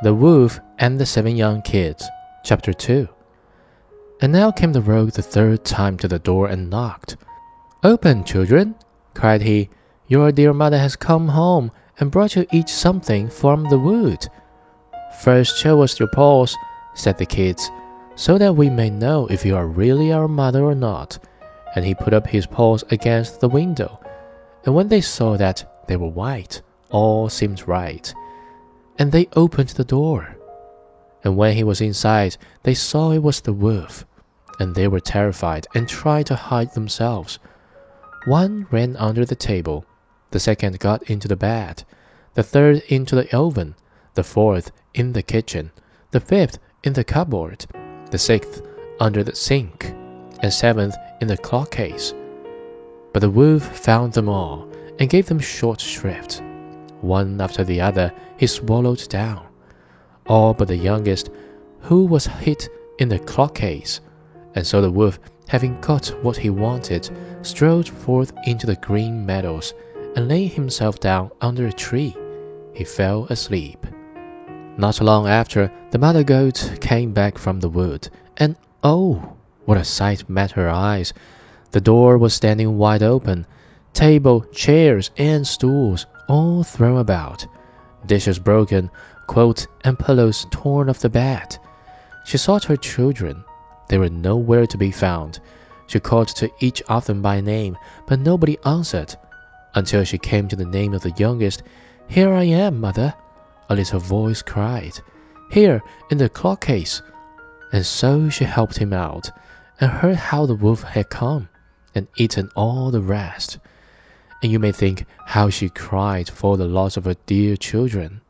The Wolf and the Seven Young Kids, Chapter 2. And now came the rogue the third time to the door and knocked. Open, children, cried he. Your dear mother has come home and brought you each something from the wood. First show us your paws, said the kids, so that we may know if you are really our mother or not. And he put up his paws against the window. And when they saw that they were white, all seemed right. And they opened the door. And when he was inside, they saw it was the wolf. And they were terrified and tried to hide themselves. One ran under the table, the second got into the bed, the third into the oven, the fourth in the kitchen, the fifth in the cupboard, the sixth under the sink, and seventh in the clock case. But the wolf found them all and gave them short shrift. One after the other he swallowed down, all but the youngest, who was hit in the clock case. And so the wolf, having got what he wanted, strode forth into the green meadows, and laying himself down under a tree, he fell asleep. Not long after, the mother goat came back from the wood, and oh, what a sight met her eyes! The door was standing wide open, table, chairs, and stools all thrown about, dishes broken, quilts and pillows torn off the bed. She sought her children. They were nowhere to be found. She called to each of them by name, but nobody answered, until she came to the name of the youngest. Here I am, mother, a little voice cried. Here, in the clock case. And so she helped him out, and heard how the wolf had come, and eaten all the rest. And you may think how she cried for the loss of her dear children.